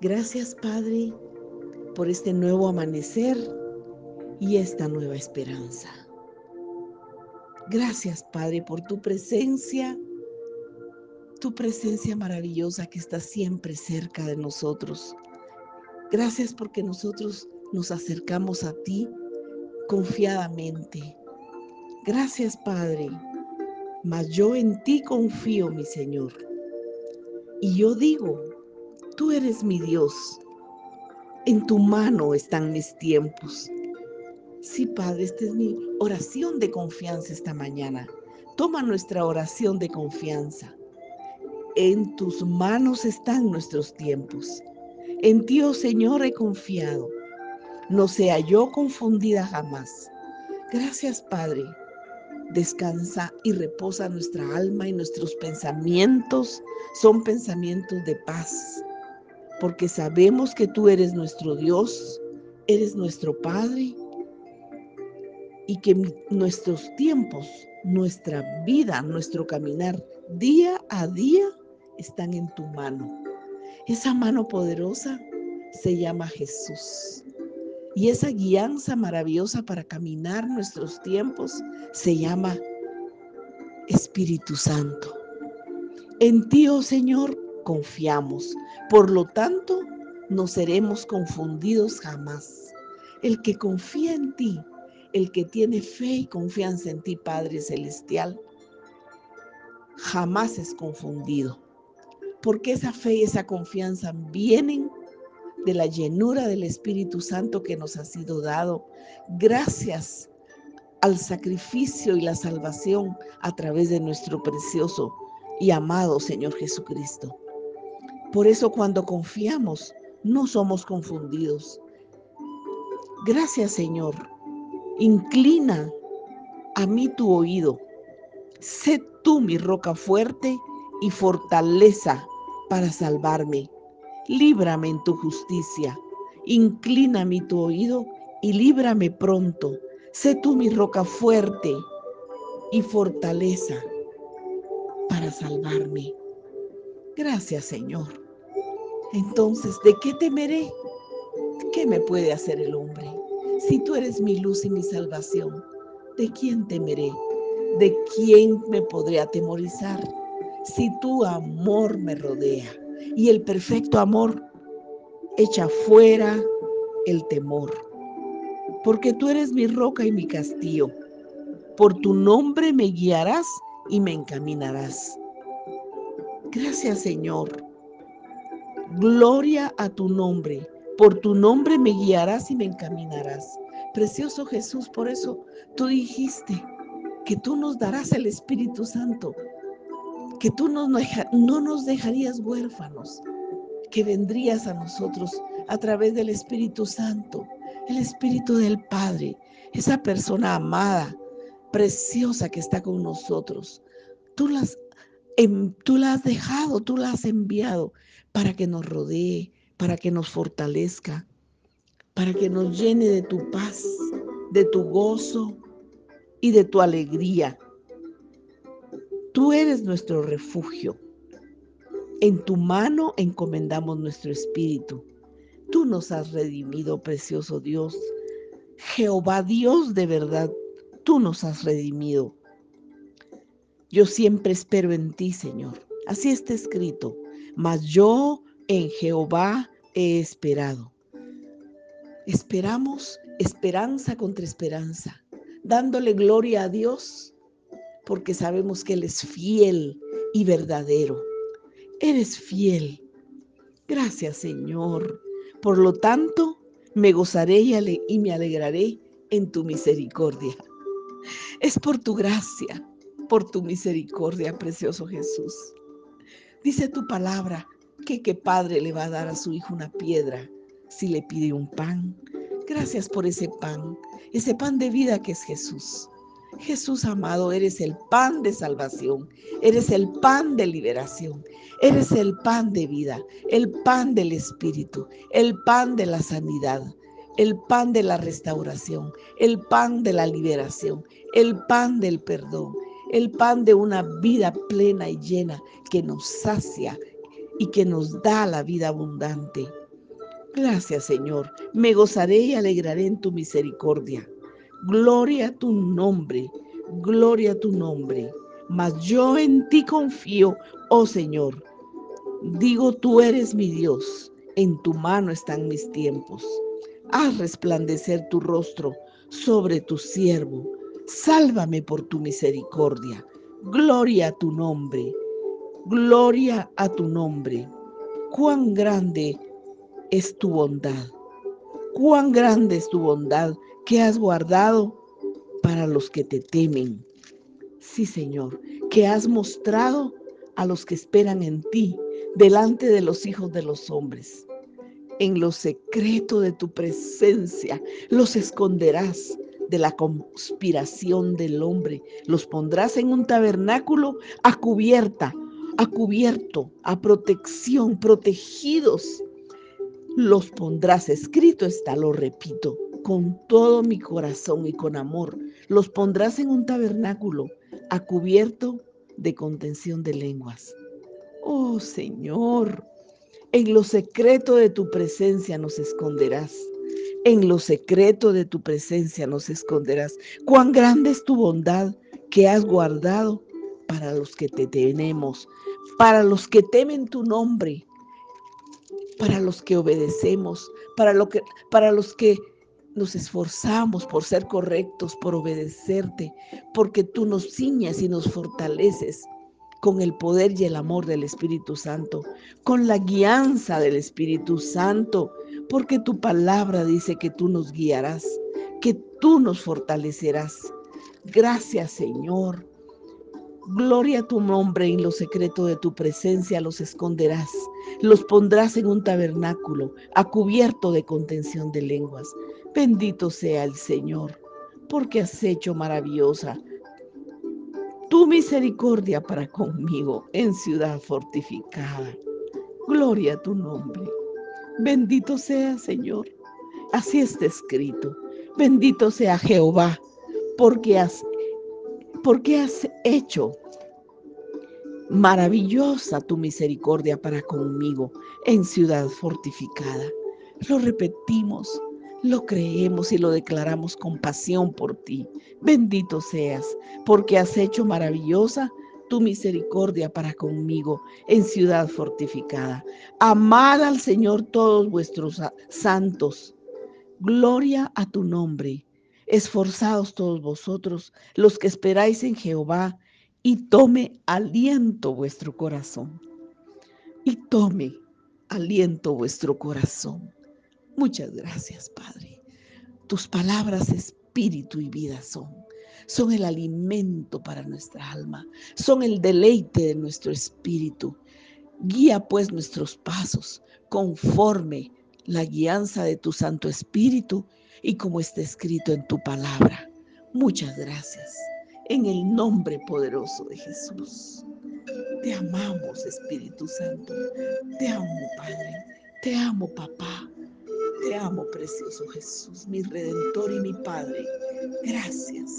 Gracias, Padre, por este nuevo amanecer y esta nueva esperanza. Gracias, Padre, por tu presencia, tu presencia maravillosa que está siempre cerca de nosotros. Gracias porque nosotros nos acercamos a ti confiadamente. Gracias, Padre, mas yo en ti confío, mi Señor. Y yo digo, tú eres mi Dios. En tu mano están mis tiempos. Sí, Padre, esta es mi oración de confianza esta mañana. Toma nuestra oración de confianza. En tus manos están nuestros tiempos. En ti, oh Señor, he confiado. No sea yo confundida jamás. Gracias, Padre. Descansa y reposa nuestra alma y nuestros pensamientos son pensamientos de paz, porque sabemos que tú eres nuestro Dios, eres nuestro Padre y que nuestros tiempos, nuestra vida, nuestro caminar día a día están en tu mano. Esa mano poderosa se llama Jesús. Y esa guianza maravillosa para caminar nuestros tiempos se llama Espíritu Santo. En ti, oh Señor, confiamos. Por lo tanto, no seremos confundidos jamás. El que confía en ti el que tiene fe y confianza en ti, Padre Celestial, jamás es confundido. Porque esa fe y esa confianza vienen de la llenura del Espíritu Santo que nos ha sido dado gracias al sacrificio y la salvación a través de nuestro precioso y amado Señor Jesucristo. Por eso cuando confiamos, no somos confundidos. Gracias Señor, Inclina a mí tu oído. Sé tú mi roca fuerte y fortaleza para salvarme. Líbrame en tu justicia. Inclina mi tu oído y líbrame pronto. Sé tú mi roca fuerte y fortaleza para salvarme. Gracias, Señor. Entonces, ¿de qué temeré? ¿Qué me puede hacer el hombre? Si tú eres mi luz y mi salvación, ¿de quién temeré? ¿De quién me podré atemorizar? Si tu amor me rodea y el perfecto amor echa fuera el temor. Porque tú eres mi roca y mi castillo. Por tu nombre me guiarás y me encaminarás. Gracias Señor. Gloria a tu nombre por tu nombre me guiarás y me encaminarás. Precioso Jesús, por eso tú dijiste que tú nos darás el Espíritu Santo, que tú no, no nos dejarías huérfanos, que vendrías a nosotros a través del Espíritu Santo, el Espíritu del Padre, esa persona amada, preciosa que está con nosotros. Tú, las, tú la has dejado, tú la has enviado para que nos rodee, para que nos fortalezca, para que nos llene de tu paz, de tu gozo y de tu alegría. Tú eres nuestro refugio. En tu mano encomendamos nuestro espíritu. Tú nos has redimido, precioso Dios. Jehová Dios de verdad, tú nos has redimido. Yo siempre espero en ti, Señor. Así está escrito. Mas yo en Jehová he esperado. Esperamos esperanza contra esperanza, dándole gloria a Dios, porque sabemos que Él es fiel y verdadero. Eres fiel. Gracias, Señor. Por lo tanto, me gozaré y me alegraré en tu misericordia. Es por tu gracia, por tu misericordia, precioso Jesús. Dice tu palabra que qué padre le va a dar a su hijo una piedra si le pide un pan. Gracias por ese pan, ese pan de vida que es Jesús. Jesús amado, eres el pan de salvación, eres el pan de liberación, eres el pan de vida, el pan del Espíritu, el pan de la sanidad, el pan de la restauración, el pan de la liberación, el pan del perdón, el pan de una vida plena y llena que nos sacia y que nos da la vida abundante. Gracias, Señor. Me gozaré y alegraré en tu misericordia. Gloria a tu nombre, gloria a tu nombre. Mas yo en ti confío, oh Señor. Digo, tú eres mi Dios, en tu mano están mis tiempos. Haz resplandecer tu rostro sobre tu siervo. Sálvame por tu misericordia. Gloria a tu nombre. Gloria a tu nombre. Cuán grande es tu bondad. Cuán grande es tu bondad que has guardado para los que te temen. Sí, Señor, que has mostrado a los que esperan en ti delante de los hijos de los hombres. En lo secreto de tu presencia los esconderás de la conspiración del hombre. Los pondrás en un tabernáculo a cubierta, a cubierto, a protección, protegidos los pondrás, escrito está, lo repito, con todo mi corazón y con amor, los pondrás en un tabernáculo a cubierto de contención de lenguas. Oh Señor, en lo secreto de tu presencia nos esconderás. En lo secreto de tu presencia nos esconderás. Cuán grande es tu bondad que has guardado para los que te tenemos, para los que temen tu nombre para los que obedecemos, para, que, para los que nos esforzamos por ser correctos, por obedecerte, porque tú nos ciñas y nos fortaleces con el poder y el amor del Espíritu Santo, con la guianza del Espíritu Santo, porque tu palabra dice que tú nos guiarás, que tú nos fortalecerás. Gracias Señor. Gloria a tu nombre en lo secreto de tu presencia los esconderás, los pondrás en un tabernáculo, a cubierto de contención de lenguas. Bendito sea el Señor, porque has hecho maravillosa tu misericordia para conmigo en ciudad fortificada. Gloria a tu nombre. Bendito sea, Señor. Así está escrito. Bendito sea Jehová, porque has porque has hecho maravillosa tu misericordia para conmigo en ciudad fortificada. Lo repetimos, lo creemos y lo declaramos con pasión por ti. Bendito seas, porque has hecho maravillosa tu misericordia para conmigo en ciudad fortificada. Amad al Señor todos vuestros santos. Gloria a tu nombre Esforzados todos vosotros, los que esperáis en Jehová, y tome aliento vuestro corazón. Y tome aliento vuestro corazón. Muchas gracias, Padre. Tus palabras, espíritu y vida son. Son el alimento para nuestra alma, son el deleite de nuestro espíritu. Guía pues nuestros pasos conforme la guianza de tu Santo Espíritu y como está escrito en tu palabra. Muchas gracias. En el nombre poderoso de Jesús. Te amamos, Espíritu Santo. Te amo, Padre. Te amo, papá. Te amo, precioso Jesús, mi redentor y mi Padre. Gracias.